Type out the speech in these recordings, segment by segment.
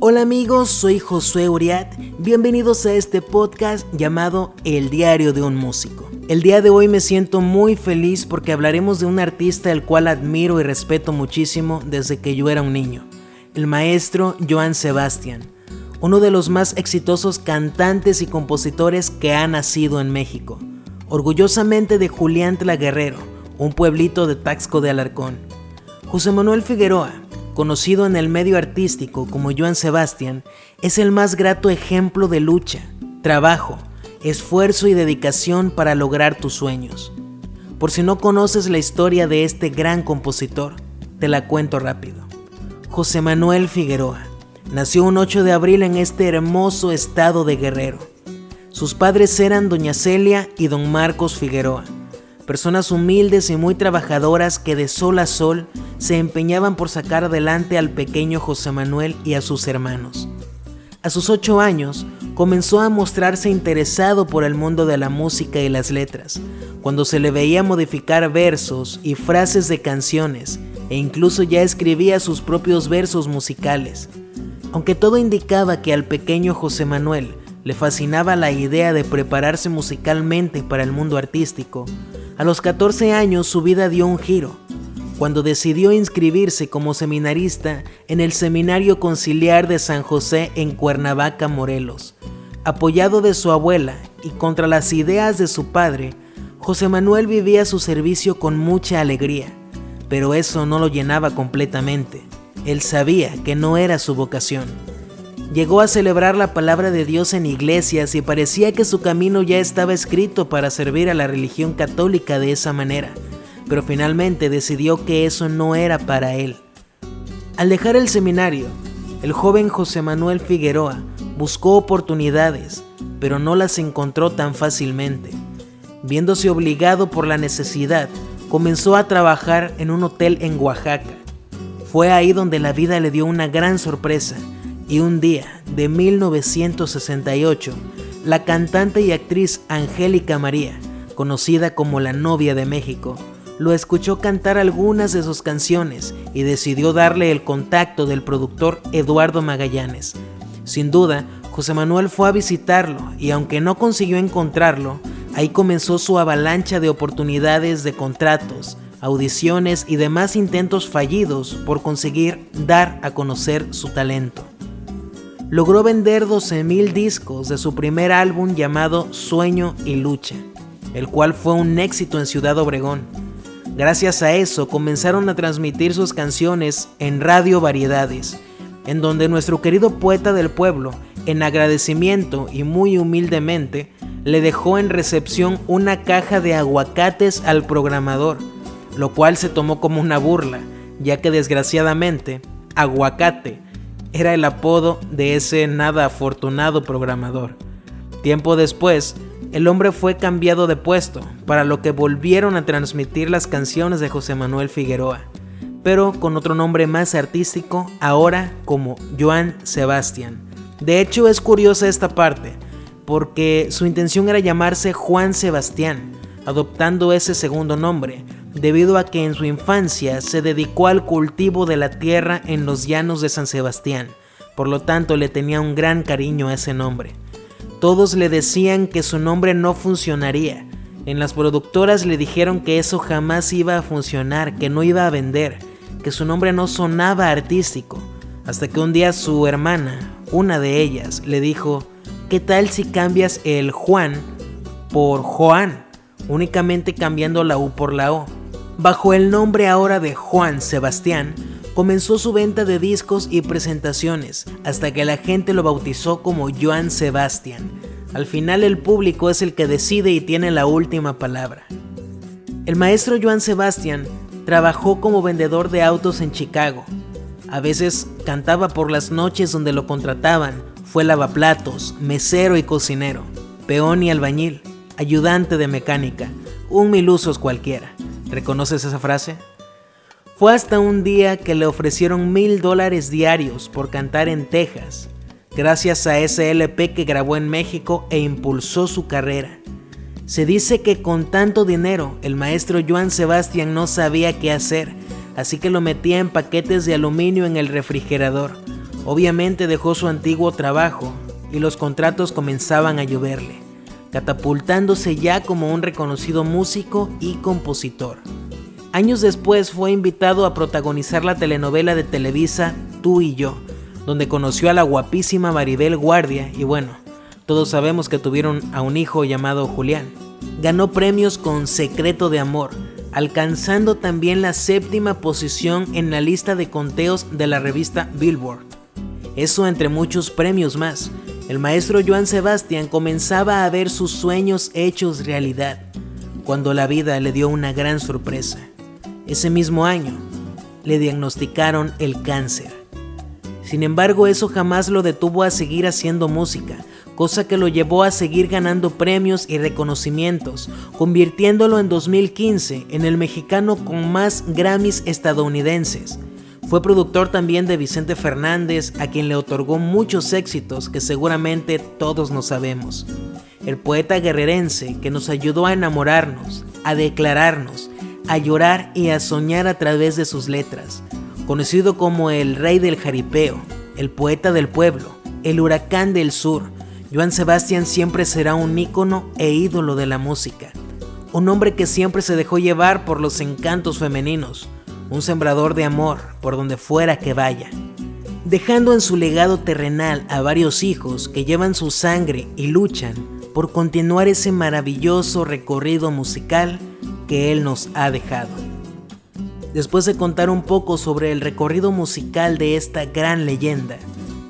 Hola amigos, soy Josué Uriat. Bienvenidos a este podcast llamado El Diario de un Músico. El día de hoy me siento muy feliz porque hablaremos de un artista el cual admiro y respeto muchísimo desde que yo era un niño, el maestro Joan Sebastián, uno de los más exitosos cantantes y compositores que ha nacido en México, orgullosamente de Julián Guerrero, un pueblito de Taxco de Alarcón. José Manuel Figueroa, conocido en el medio artístico como Joan Sebastián, es el más grato ejemplo de lucha, trabajo, esfuerzo y dedicación para lograr tus sueños. Por si no conoces la historia de este gran compositor, te la cuento rápido. José Manuel Figueroa nació un 8 de abril en este hermoso estado de Guerrero. Sus padres eran doña Celia y don Marcos Figueroa, personas humildes y muy trabajadoras que de sol a sol se empeñaban por sacar adelante al pequeño José Manuel y a sus hermanos. A sus ocho años, comenzó a mostrarse interesado por el mundo de la música y las letras, cuando se le veía modificar versos y frases de canciones, e incluso ya escribía sus propios versos musicales. Aunque todo indicaba que al pequeño José Manuel le fascinaba la idea de prepararse musicalmente para el mundo artístico, a los 14 años su vida dio un giro cuando decidió inscribirse como seminarista en el Seminario Conciliar de San José en Cuernavaca, Morelos. Apoyado de su abuela y contra las ideas de su padre, José Manuel vivía su servicio con mucha alegría, pero eso no lo llenaba completamente. Él sabía que no era su vocación. Llegó a celebrar la palabra de Dios en iglesias y parecía que su camino ya estaba escrito para servir a la religión católica de esa manera pero finalmente decidió que eso no era para él. Al dejar el seminario, el joven José Manuel Figueroa buscó oportunidades, pero no las encontró tan fácilmente. Viéndose obligado por la necesidad, comenzó a trabajar en un hotel en Oaxaca. Fue ahí donde la vida le dio una gran sorpresa y un día de 1968, la cantante y actriz Angélica María, conocida como la novia de México, lo escuchó cantar algunas de sus canciones y decidió darle el contacto del productor Eduardo Magallanes. Sin duda, José Manuel fue a visitarlo y aunque no consiguió encontrarlo, ahí comenzó su avalancha de oportunidades de contratos, audiciones y demás intentos fallidos por conseguir dar a conocer su talento. Logró vender 12.000 discos de su primer álbum llamado Sueño y Lucha, el cual fue un éxito en Ciudad Obregón. Gracias a eso comenzaron a transmitir sus canciones en Radio Variedades, en donde nuestro querido poeta del pueblo, en agradecimiento y muy humildemente, le dejó en recepción una caja de aguacates al programador, lo cual se tomó como una burla, ya que desgraciadamente, aguacate era el apodo de ese nada afortunado programador. Tiempo después, el hombre fue cambiado de puesto, para lo que volvieron a transmitir las canciones de José Manuel Figueroa, pero con otro nombre más artístico, ahora como Joan Sebastián. De hecho es curiosa esta parte, porque su intención era llamarse Juan Sebastián, adoptando ese segundo nombre, debido a que en su infancia se dedicó al cultivo de la tierra en los llanos de San Sebastián, por lo tanto le tenía un gran cariño a ese nombre. Todos le decían que su nombre no funcionaría. En las productoras le dijeron que eso jamás iba a funcionar, que no iba a vender, que su nombre no sonaba artístico. Hasta que un día su hermana, una de ellas, le dijo, ¿qué tal si cambias el Juan por Juan? Únicamente cambiando la U por la O. Bajo el nombre ahora de Juan Sebastián, comenzó su venta de discos y presentaciones, hasta que la gente lo bautizó como Joan Sebastian. Al final el público es el que decide y tiene la última palabra. El maestro Joan Sebastian trabajó como vendedor de autos en Chicago. A veces cantaba por las noches donde lo contrataban. Fue lavaplatos, mesero y cocinero, peón y albañil, ayudante de mecánica, un mil usos cualquiera. ¿Reconoces esa frase? Fue hasta un día que le ofrecieron mil dólares diarios por cantar en Texas, gracias a ese LP que grabó en México e impulsó su carrera. Se dice que con tanto dinero el maestro Joan Sebastián no sabía qué hacer, así que lo metía en paquetes de aluminio en el refrigerador, Obviamente dejó su antiguo trabajo y los contratos comenzaban a lloverle, catapultándose ya como un reconocido músico y compositor. Años después fue invitado a protagonizar la telenovela de Televisa Tú y yo, donde conoció a la guapísima Maribel Guardia y bueno, todos sabemos que tuvieron a un hijo llamado Julián. Ganó premios con Secreto de Amor, alcanzando también la séptima posición en la lista de conteos de la revista Billboard. Eso entre muchos premios más. El maestro Joan Sebastián comenzaba a ver sus sueños hechos realidad, cuando la vida le dio una gran sorpresa. Ese mismo año, le diagnosticaron el cáncer. Sin embargo, eso jamás lo detuvo a seguir haciendo música, cosa que lo llevó a seguir ganando premios y reconocimientos, convirtiéndolo en 2015 en el mexicano con más Grammys estadounidenses. Fue productor también de Vicente Fernández, a quien le otorgó muchos éxitos que seguramente todos no sabemos. El poeta guerrerense que nos ayudó a enamorarnos, a declararnos, a llorar y a soñar a través de sus letras. Conocido como el rey del jaripeo, el poeta del pueblo, el huracán del sur, Joan Sebastián siempre será un ícono e ídolo de la música, un hombre que siempre se dejó llevar por los encantos femeninos, un sembrador de amor por donde fuera que vaya, dejando en su legado terrenal a varios hijos que llevan su sangre y luchan por continuar ese maravilloso recorrido musical que él nos ha dejado. Después de contar un poco sobre el recorrido musical de esta gran leyenda,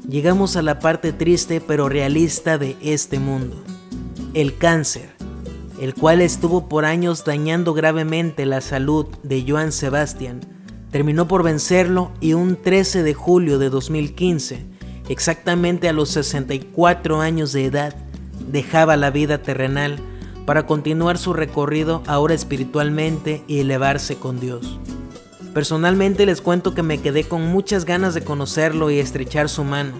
llegamos a la parte triste pero realista de este mundo, el cáncer, el cual estuvo por años dañando gravemente la salud de Joan Sebastián, terminó por vencerlo y un 13 de julio de 2015, exactamente a los 64 años de edad, dejaba la vida terrenal para continuar su recorrido ahora espiritualmente y elevarse con Dios. Personalmente les cuento que me quedé con muchas ganas de conocerlo y estrechar su mano,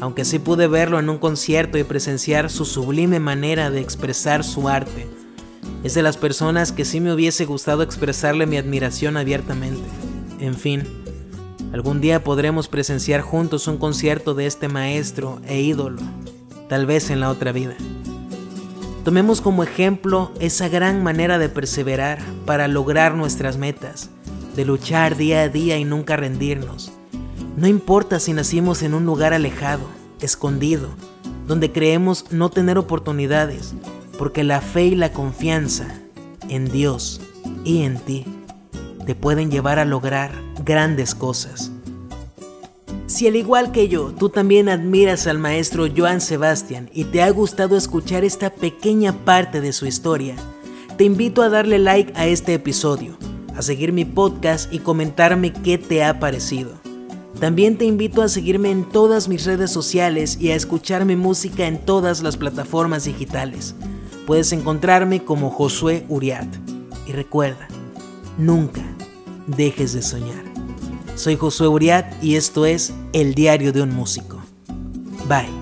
aunque sí pude verlo en un concierto y presenciar su sublime manera de expresar su arte. Es de las personas que sí me hubiese gustado expresarle mi admiración abiertamente. En fin, algún día podremos presenciar juntos un concierto de este maestro e ídolo, tal vez en la otra vida. Tomemos como ejemplo esa gran manera de perseverar para lograr nuestras metas de luchar día a día y nunca rendirnos. No importa si nacimos en un lugar alejado, escondido, donde creemos no tener oportunidades, porque la fe y la confianza en Dios y en ti te pueden llevar a lograr grandes cosas. Si al igual que yo, tú también admiras al maestro Joan Sebastián y te ha gustado escuchar esta pequeña parte de su historia, te invito a darle like a este episodio a seguir mi podcast y comentarme qué te ha parecido. También te invito a seguirme en todas mis redes sociales y a escuchar mi música en todas las plataformas digitales. Puedes encontrarme como Josué Uriat. Y recuerda, nunca dejes de soñar. Soy Josué Uriat y esto es El Diario de un Músico. Bye.